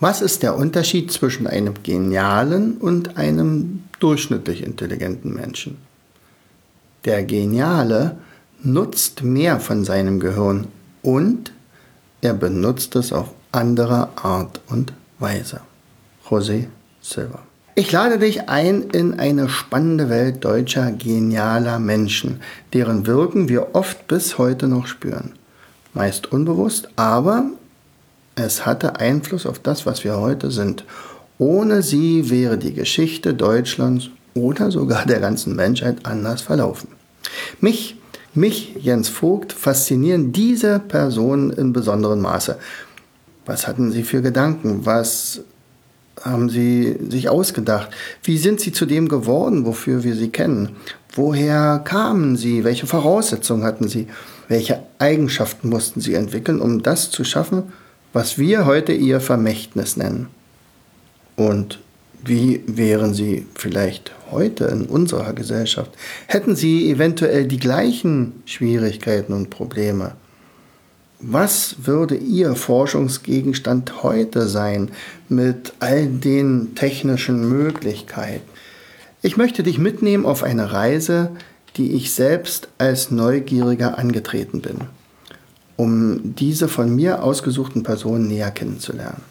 Was ist der Unterschied zwischen einem genialen und einem durchschnittlich intelligenten Menschen? Der Geniale nutzt mehr von seinem Gehirn und er benutzt es auf andere Art und Weise. José Silva. Ich lade dich ein in eine spannende Welt deutscher genialer Menschen, deren Wirken wir oft bis heute noch spüren. Meist unbewusst, aber es hatte Einfluss auf das, was wir heute sind. Ohne sie wäre die Geschichte Deutschlands oder sogar der ganzen Menschheit anders verlaufen. Mich, mich, Jens Vogt, faszinieren diese Personen in besonderem Maße. Was hatten sie für Gedanken? Was haben sie sich ausgedacht? Wie sind sie zu dem geworden, wofür wir sie kennen? Woher kamen sie? Welche Voraussetzungen hatten sie? Welche Eigenschaften mussten sie entwickeln, um das zu schaffen, was wir heute ihr Vermächtnis nennen. Und wie wären sie vielleicht heute in unserer Gesellschaft? Hätten sie eventuell die gleichen Schwierigkeiten und Probleme? Was würde Ihr Forschungsgegenstand heute sein mit all den technischen Möglichkeiten? Ich möchte dich mitnehmen auf eine Reise, die ich selbst als Neugieriger angetreten bin um diese von mir ausgesuchten Personen näher kennenzulernen.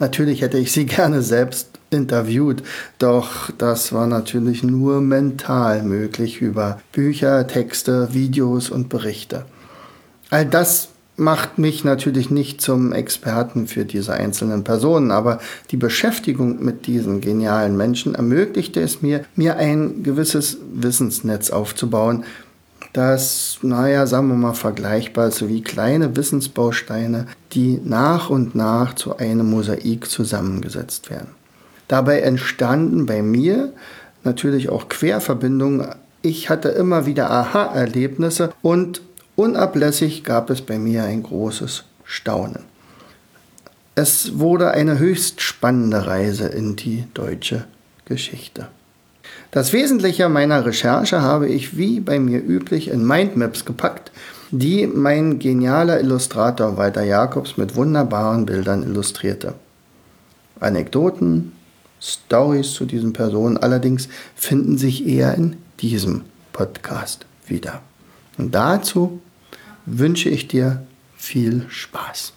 Natürlich hätte ich sie gerne selbst interviewt, doch das war natürlich nur mental möglich über Bücher, Texte, Videos und Berichte. All das macht mich natürlich nicht zum Experten für diese einzelnen Personen, aber die Beschäftigung mit diesen genialen Menschen ermöglichte es mir, mir ein gewisses Wissensnetz aufzubauen, das, naja, sagen wir mal, vergleichbar ist, so wie kleine Wissensbausteine, die nach und nach zu einem Mosaik zusammengesetzt werden. Dabei entstanden bei mir natürlich auch Querverbindungen. Ich hatte immer wieder Aha-Erlebnisse und unablässig gab es bei mir ein großes Staunen. Es wurde eine höchst spannende Reise in die deutsche Geschichte. Das Wesentliche meiner Recherche habe ich wie bei mir üblich in Mindmaps gepackt, die mein genialer Illustrator Walter Jacobs mit wunderbaren Bildern illustrierte. Anekdoten, Stories zu diesen Personen allerdings finden sich eher in diesem Podcast wieder. Und dazu wünsche ich dir viel Spaß.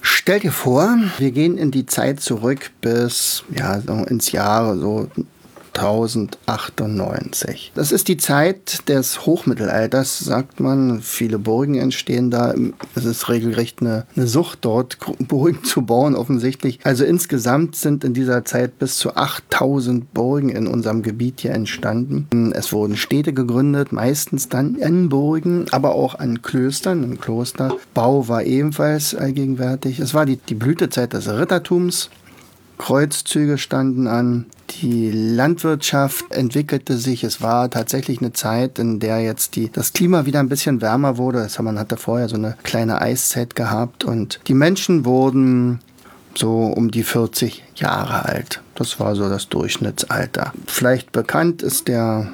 Stell dir vor, wir gehen in die Zeit zurück bis ja, so ins Jahr so 1098. Das ist die Zeit des Hochmittelalters, sagt man. Viele Burgen entstehen da. Es ist regelrecht eine, eine Sucht dort, Burgen zu bauen, offensichtlich. Also insgesamt sind in dieser Zeit bis zu 8000 Burgen in unserem Gebiet hier entstanden. Es wurden Städte gegründet, meistens dann in Burgen, aber auch an Klöstern, im Klosterbau war ebenfalls allgegenwärtig. Es war die, die Blütezeit des Rittertums. Kreuzzüge standen an, die Landwirtschaft entwickelte sich. Es war tatsächlich eine Zeit, in der jetzt die, das Klima wieder ein bisschen wärmer wurde. Das, man hatte vorher so eine kleine Eiszeit gehabt und die Menschen wurden so um die 40 Jahre alt. Das war so das Durchschnittsalter. Vielleicht bekannt ist der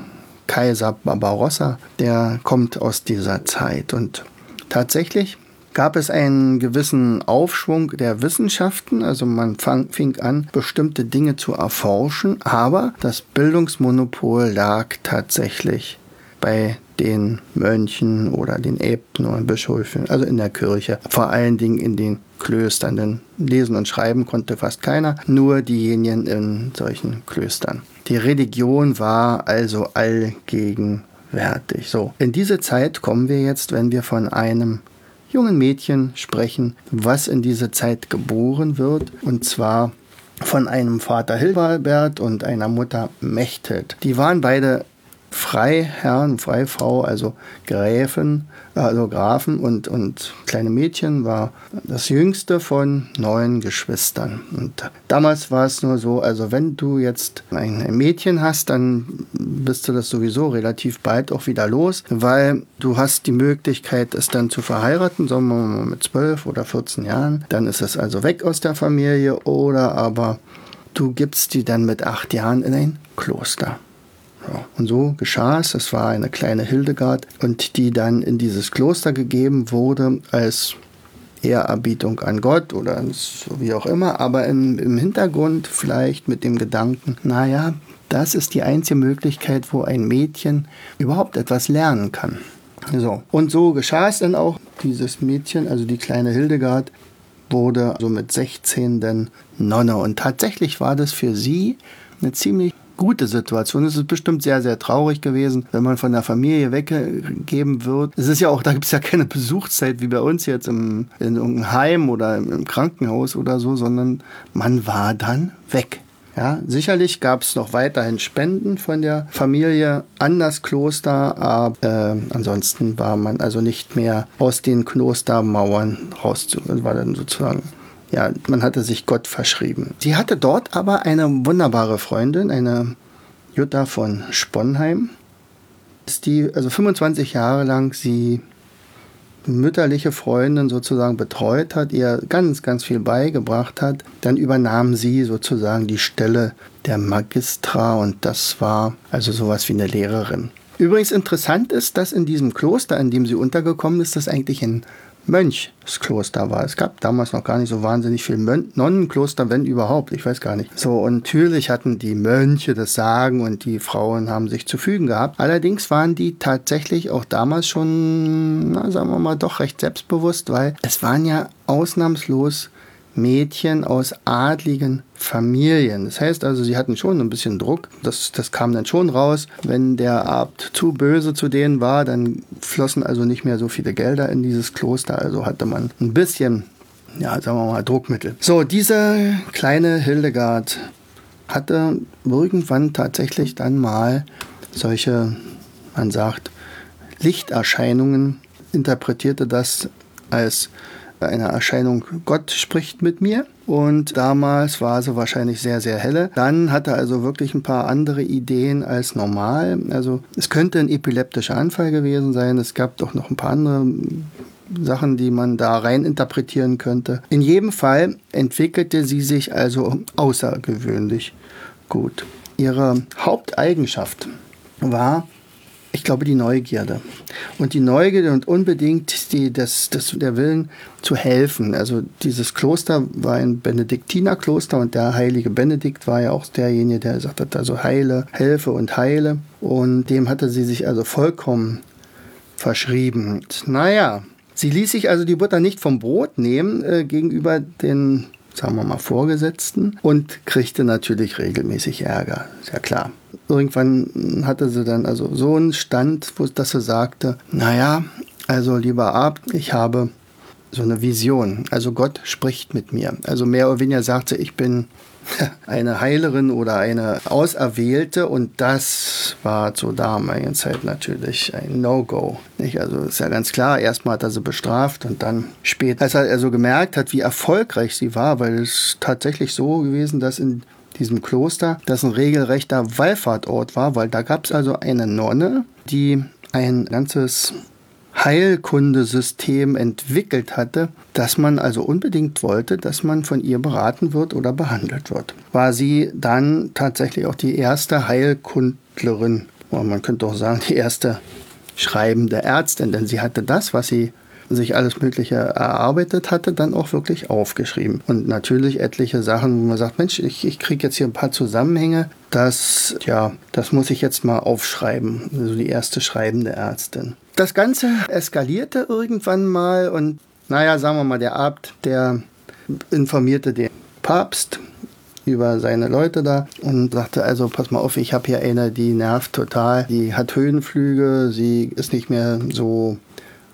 Kaiser Barbarossa, der kommt aus dieser Zeit und tatsächlich gab es einen gewissen Aufschwung der Wissenschaften. Also man fang, fing an, bestimmte Dinge zu erforschen, aber das Bildungsmonopol lag tatsächlich bei den Mönchen oder den Äbten oder Bischöfen, also in der Kirche, vor allen Dingen in den Klöstern. Denn lesen und schreiben konnte fast keiner, nur diejenigen in solchen Klöstern. Die Religion war also allgegenwärtig. So, in diese Zeit kommen wir jetzt, wenn wir von einem jungen Mädchen sprechen, was in dieser Zeit geboren wird. Und zwar von einem Vater Hilbert und einer Mutter Mechthild. Die waren beide Freiherren, Freifrau, also Gräfen, also Grafen und, und kleine Mädchen, war das jüngste von neun Geschwistern. Und damals war es nur so, also wenn du jetzt ein Mädchen hast, dann bist du das sowieso relativ bald auch wieder los, weil du hast die Möglichkeit, es dann zu verheiraten, sagen wir mal mit zwölf oder 14 Jahren. Dann ist es also weg aus der Familie oder aber du gibst die dann mit acht Jahren in ein Kloster. Und so geschah es. Es war eine kleine Hildegard und die dann in dieses Kloster gegeben wurde als Ehrerbietung an Gott oder wie auch immer, aber im, im Hintergrund vielleicht mit dem Gedanken, naja, das ist die einzige Möglichkeit, wo ein Mädchen überhaupt etwas lernen kann. So. Und so geschah es dann auch. Dieses Mädchen, also die kleine Hildegard, wurde so mit 16 dann Nonne. Und tatsächlich war das für sie eine ziemlich gute Situation. Es ist bestimmt sehr, sehr traurig gewesen, wenn man von der Familie weggegeben wird. Es ist ja auch, da gibt es ja keine Besuchszeit wie bei uns jetzt im, in irgendeinem Heim oder im Krankenhaus oder so, sondern man war dann weg. Ja, sicherlich gab es noch weiterhin Spenden von der Familie an das Kloster, aber äh, ansonsten war man also nicht mehr aus den Klostermauern raus, war dann sozusagen ja, man hatte sich Gott verschrieben. Sie hatte dort aber eine wunderbare Freundin, eine Jutta von Sponheim, die also 25 Jahre lang sie mütterliche Freundin sozusagen betreut hat, ihr ganz, ganz viel beigebracht hat. Dann übernahm sie sozusagen die Stelle der Magistra und das war also sowas wie eine Lehrerin. Übrigens interessant ist, dass in diesem Kloster, in dem sie untergekommen ist, das eigentlich ein Mönchskloster war. Es gab damals noch gar nicht so wahnsinnig viel Mön Nonnenkloster, wenn überhaupt. Ich weiß gar nicht. So, und natürlich hatten die Mönche das Sagen und die Frauen haben sich zu fügen gehabt. Allerdings waren die tatsächlich auch damals schon, na, sagen wir mal, doch recht selbstbewusst, weil es waren ja ausnahmslos Mädchen aus adligen Familien. Das heißt also, sie hatten schon ein bisschen Druck. Das, das kam dann schon raus. Wenn der Abt zu böse zu denen war, dann flossen also nicht mehr so viele Gelder in dieses Kloster. Also hatte man ein bisschen, ja, sagen wir mal, Druckmittel. So, diese kleine Hildegard hatte irgendwann tatsächlich dann mal solche, man sagt, Lichterscheinungen, interpretierte das als eine Erscheinung, Gott spricht mit mir. Und damals war sie wahrscheinlich sehr, sehr helle. Dann hatte er also wirklich ein paar andere Ideen als normal. Also es könnte ein epileptischer Anfall gewesen sein. Es gab doch noch ein paar andere Sachen, die man da rein interpretieren könnte. In jedem Fall entwickelte sie sich also außergewöhnlich gut. Ihre Haupteigenschaft war, ich glaube, die Neugierde. Und die Neugierde und unbedingt die, das, das, der Willen zu helfen. Also dieses Kloster war ein Benediktinerkloster und der heilige Benedikt war ja auch derjenige, der gesagt hat, also heile, helfe und heile. Und dem hatte sie sich also vollkommen verschrieben. Naja, sie ließ sich also die Butter nicht vom Brot nehmen äh, gegenüber den sagen wir mal, Vorgesetzten und kriegte natürlich regelmäßig Ärger, ist ja klar. Irgendwann hatte sie dann also so einen Stand, wo, dass sie sagte, naja, also lieber Abt, ich habe so eine Vision. Also Gott spricht mit mir. Also mehr oder weniger sagte, ich bin eine Heilerin oder eine Auserwählte und das war zur damaligen Zeit natürlich ein No-Go. Also ist ja ganz klar, erstmal hat er sie bestraft und dann später, als er also gemerkt hat, wie erfolgreich sie war, weil es tatsächlich so gewesen, dass in diesem Kloster das ein regelrechter Wallfahrtort war, weil da gab es also eine Nonne, die ein ganzes Heilkundesystem entwickelt hatte, dass man also unbedingt wollte, dass man von ihr beraten wird oder behandelt wird. War sie dann tatsächlich auch die erste Heilkundlerin, man könnte auch sagen, die erste schreibende Ärztin, denn sie hatte das, was sie sich alles Mögliche erarbeitet hatte, dann auch wirklich aufgeschrieben. Und natürlich etliche Sachen, wo man sagt, Mensch, ich, ich kriege jetzt hier ein paar Zusammenhänge, das, ja, das muss ich jetzt mal aufschreiben. Also die erste schreibende Ärztin. Das Ganze eskalierte irgendwann mal und naja, sagen wir mal, der Abt, der informierte den Papst über seine Leute da und sagte also, pass mal auf, ich habe hier eine, die nervt total, die hat Höhenflüge, sie ist nicht mehr so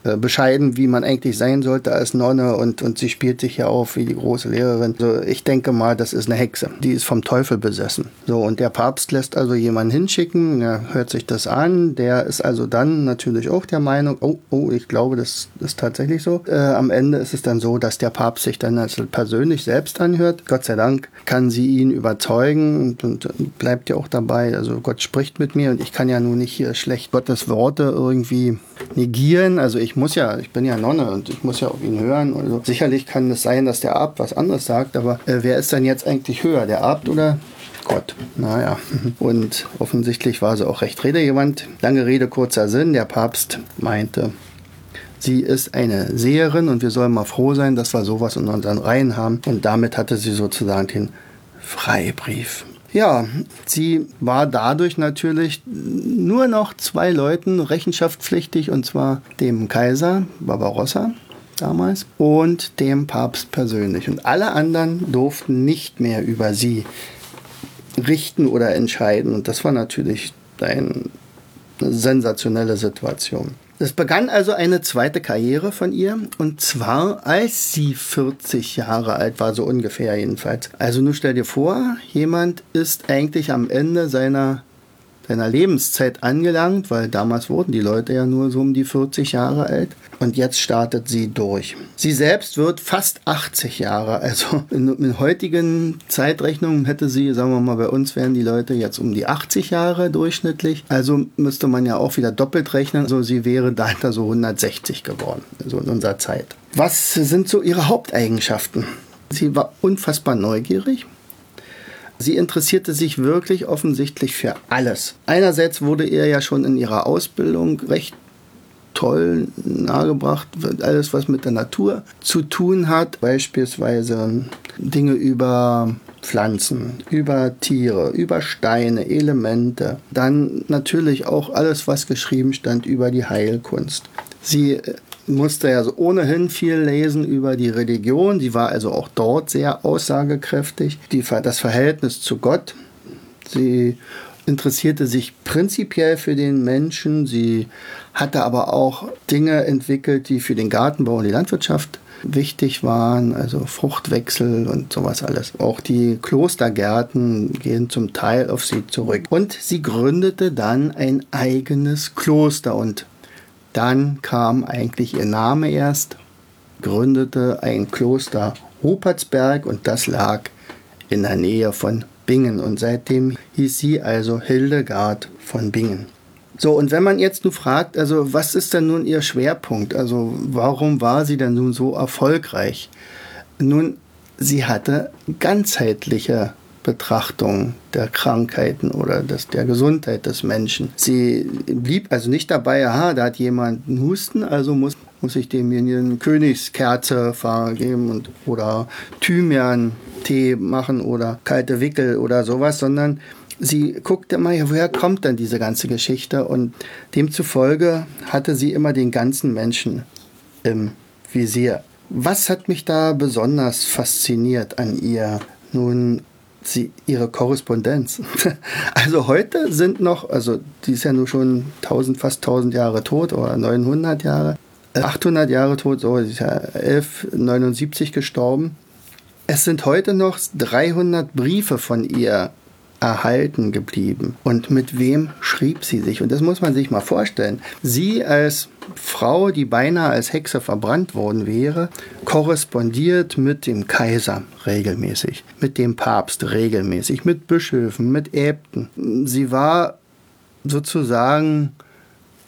bescheiden, wie man eigentlich sein sollte als Nonne und, und sie spielt sich ja auf wie die große Lehrerin. Also ich denke mal, das ist eine Hexe. Die ist vom Teufel besessen. So, und der Papst lässt also jemanden hinschicken, er hört sich das an, der ist also dann natürlich auch der Meinung, oh, oh, ich glaube, das ist tatsächlich so. Äh, am Ende ist es dann so, dass der Papst sich dann also persönlich selbst anhört. Gott sei Dank kann sie ihn überzeugen und, und bleibt ja auch dabei. Also Gott spricht mit mir und ich kann ja nun nicht hier schlecht Gottes Worte irgendwie negieren. Also ich muss ja, ich bin ja Nonne und ich muss ja auf ihn hören. Also sicherlich kann es sein, dass der Abt was anderes sagt, aber äh, wer ist dann jetzt eigentlich höher, der Abt oder Gott. Naja, und offensichtlich war sie auch recht redegewandt. Lange Rede, kurzer Sinn. Der Papst meinte, sie ist eine Seherin und wir sollen mal froh sein, dass wir sowas in unseren Reihen haben. Und damit hatte sie sozusagen den Freibrief. Ja, sie war dadurch natürlich nur noch zwei Leuten rechenschaftspflichtig, und zwar dem Kaiser Barbarossa damals und dem Papst persönlich. Und alle anderen durften nicht mehr über sie richten oder entscheiden. Und das war natürlich eine sensationelle Situation. Es begann also eine zweite Karriere von ihr und zwar als sie 40 Jahre alt war, so ungefähr jedenfalls. Also nun stell dir vor, jemand ist eigentlich am Ende seiner seiner Lebenszeit angelangt, weil damals wurden die Leute ja nur so um die 40 Jahre alt. Und jetzt startet sie durch. Sie selbst wird fast 80 Jahre. Also in, in heutigen Zeitrechnungen hätte sie, sagen wir mal, bei uns wären die Leute jetzt um die 80 Jahre durchschnittlich. Also müsste man ja auch wieder doppelt rechnen. Also sie wäre da so 160 geworden, so in unserer Zeit. Was sind so ihre Haupteigenschaften? Sie war unfassbar neugierig. Sie interessierte sich wirklich offensichtlich für alles. Einerseits wurde ihr ja schon in ihrer Ausbildung recht toll nahegebracht, alles was mit der Natur zu tun hat, beispielsweise Dinge über Pflanzen, über Tiere, über Steine, Elemente, dann natürlich auch alles, was geschrieben stand über die Heilkunst. Sie musste ja so ohnehin viel lesen über die Religion. Sie war also auch dort sehr aussagekräftig. Die, das Verhältnis zu Gott. Sie interessierte sich prinzipiell für den Menschen. Sie hatte aber auch Dinge entwickelt, die für den Gartenbau und die Landwirtschaft wichtig waren, also Fruchtwechsel und sowas alles. Auch die Klostergärten gehen zum Teil auf sie zurück. Und sie gründete dann ein eigenes Kloster und dann kam eigentlich ihr Name erst, gründete ein Kloster Rupertsberg und das lag in der Nähe von Bingen und seitdem hieß sie also Hildegard von Bingen. So, und wenn man jetzt nun fragt, also was ist denn nun ihr Schwerpunkt? Also warum war sie denn nun so erfolgreich? Nun, sie hatte ganzheitliche Betrachtung der Krankheiten oder des, der Gesundheit des Menschen. Sie blieb also nicht dabei, aha, da hat jemand einen Husten, also muss, muss ich demjenigen Königskerze geben und, oder Thymian-Tee machen oder kalte Wickel oder sowas, sondern sie guckte mal, woher kommt denn diese ganze Geschichte? Und demzufolge hatte sie immer den ganzen Menschen im Visier. Was hat mich da besonders fasziniert an ihr? Nun, sie ihre Korrespondenz. Also heute sind noch, also die ist ja nur schon 1000, fast 1000 Jahre tot oder 900 Jahre, 800 Jahre tot, so, sie ist ja 1179 gestorben. Es sind heute noch 300 Briefe von ihr erhalten geblieben. Und mit wem schrieb sie sich? Und das muss man sich mal vorstellen. Sie als Frau, die beinahe als Hexe verbrannt worden wäre, korrespondiert mit dem Kaiser regelmäßig, mit dem Papst regelmäßig, mit Bischöfen, mit Äbten. Sie war sozusagen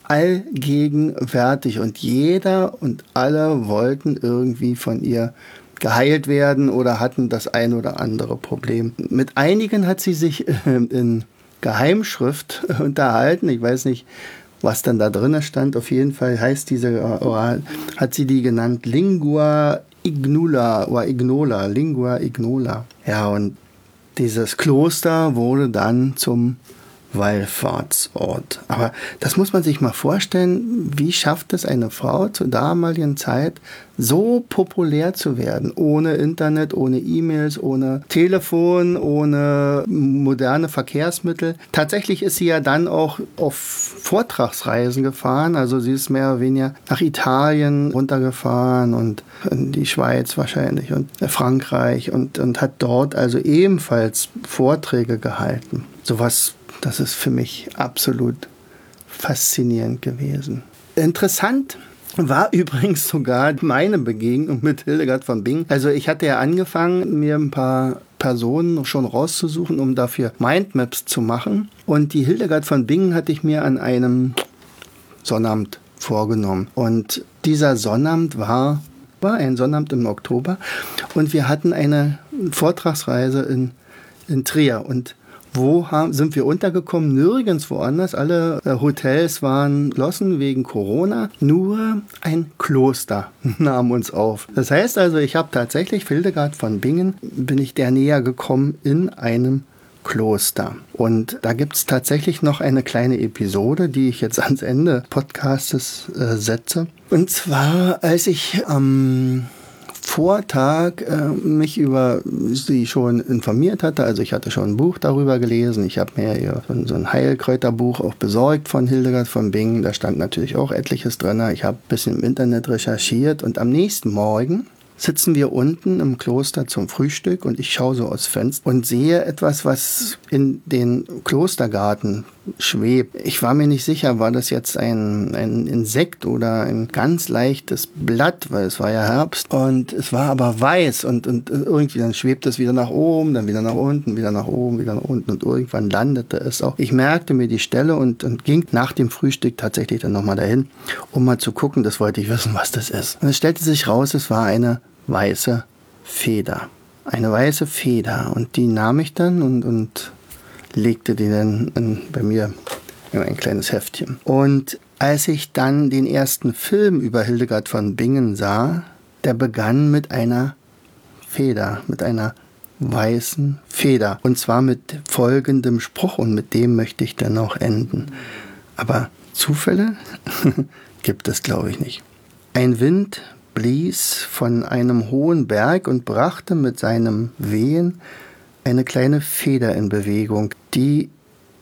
allgegenwärtig und jeder und alle wollten irgendwie von ihr geheilt werden oder hatten das ein oder andere Problem. Mit einigen hat sie sich äh, in Geheimschrift unterhalten. Ich weiß nicht, was dann da drin stand. Auf jeden Fall heißt diese, Oral, hat sie die genannt Lingua Ignula oder Ignola, Lingua Ignola. Ja, und dieses Kloster wurde dann zum Wallfahrtsort. Aber das muss man sich mal vorstellen, wie schafft es eine Frau zur damaligen Zeit, so populär zu werden, ohne Internet, ohne E-Mails, ohne Telefon, ohne moderne Verkehrsmittel. Tatsächlich ist sie ja dann auch auf Vortragsreisen gefahren, also sie ist mehr oder weniger nach Italien runtergefahren und in die Schweiz wahrscheinlich und Frankreich und, und hat dort also ebenfalls Vorträge gehalten. Sowas das ist für mich absolut faszinierend gewesen. Interessant war übrigens sogar meine Begegnung mit Hildegard von Bingen. Also ich hatte ja angefangen, mir ein paar Personen schon rauszusuchen, um dafür Mindmaps zu machen. Und die Hildegard von Bingen hatte ich mir an einem Sonnabend vorgenommen. Und dieser Sonnabend war, war ein Sonnabend im Oktober. Und wir hatten eine Vortragsreise in, in Trier. Und wo haben, sind wir untergekommen? Nirgends woanders. Alle äh, Hotels waren geschlossen wegen Corona. Nur ein Kloster nahm uns auf. Das heißt also, ich habe tatsächlich Hildegard von Bingen, bin ich der näher gekommen in einem Kloster. Und da gibt es tatsächlich noch eine kleine Episode, die ich jetzt ans Ende Podcastes äh, setze. Und zwar, als ich am ähm, Vortag äh, mich über sie schon informiert hatte. Also ich hatte schon ein Buch darüber gelesen. Ich habe mir ja so ein Heilkräuterbuch auch besorgt von Hildegard von Bingen. Da stand natürlich auch etliches drin. Ich habe ein bisschen im Internet recherchiert und am nächsten Morgen sitzen wir unten im Kloster zum Frühstück und ich schaue so aus Fenster und sehe etwas, was in den Klostergarten schwebt. Ich war mir nicht sicher, war das jetzt ein, ein Insekt oder ein ganz leichtes Blatt, weil es war ja Herbst und es war aber weiß und, und irgendwie dann schwebt es wieder nach oben, dann wieder nach unten, wieder nach oben, wieder nach unten und irgendwann landete es auch. Ich merkte mir die Stelle und, und ging nach dem Frühstück tatsächlich dann nochmal dahin, um mal zu gucken, das wollte ich wissen, was das ist. Und es stellte sich raus, es war eine weiße Feder. Eine weiße Feder. Und die nahm ich dann und, und legte die dann in, bei mir in ein kleines Heftchen. Und als ich dann den ersten Film über Hildegard von Bingen sah, der begann mit einer Feder, mit einer weißen Feder. Und zwar mit folgendem Spruch und mit dem möchte ich dann auch enden. Aber Zufälle gibt es, glaube ich, nicht. Ein Wind blies von einem hohen Berg und brachte mit seinem Wehen eine kleine Feder in Bewegung, die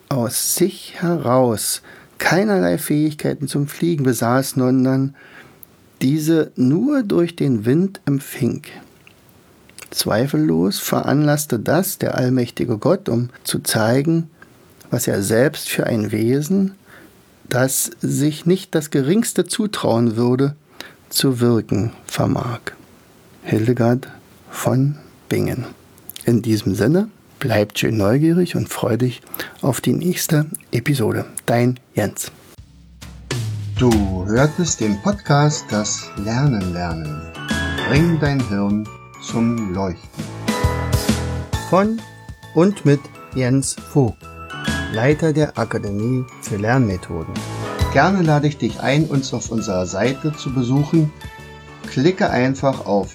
aus sich heraus keinerlei Fähigkeiten zum Fliegen besaß, sondern diese nur durch den Wind empfing. Zweifellos veranlasste das der allmächtige Gott, um zu zeigen, was er selbst für ein Wesen, das sich nicht das geringste zutrauen würde, zu wirken vermag. Hildegard von Bingen. In diesem Sinne, bleibt schön neugierig und freu dich auf die nächste Episode. Dein Jens. Du hörtest den Podcast Das Lernen lernen. Bring dein Hirn zum Leuchten. Von und mit Jens Vogt, Leiter der Akademie für Lernmethoden. Gerne lade ich dich ein, uns auf unserer Seite zu besuchen. Klicke einfach auf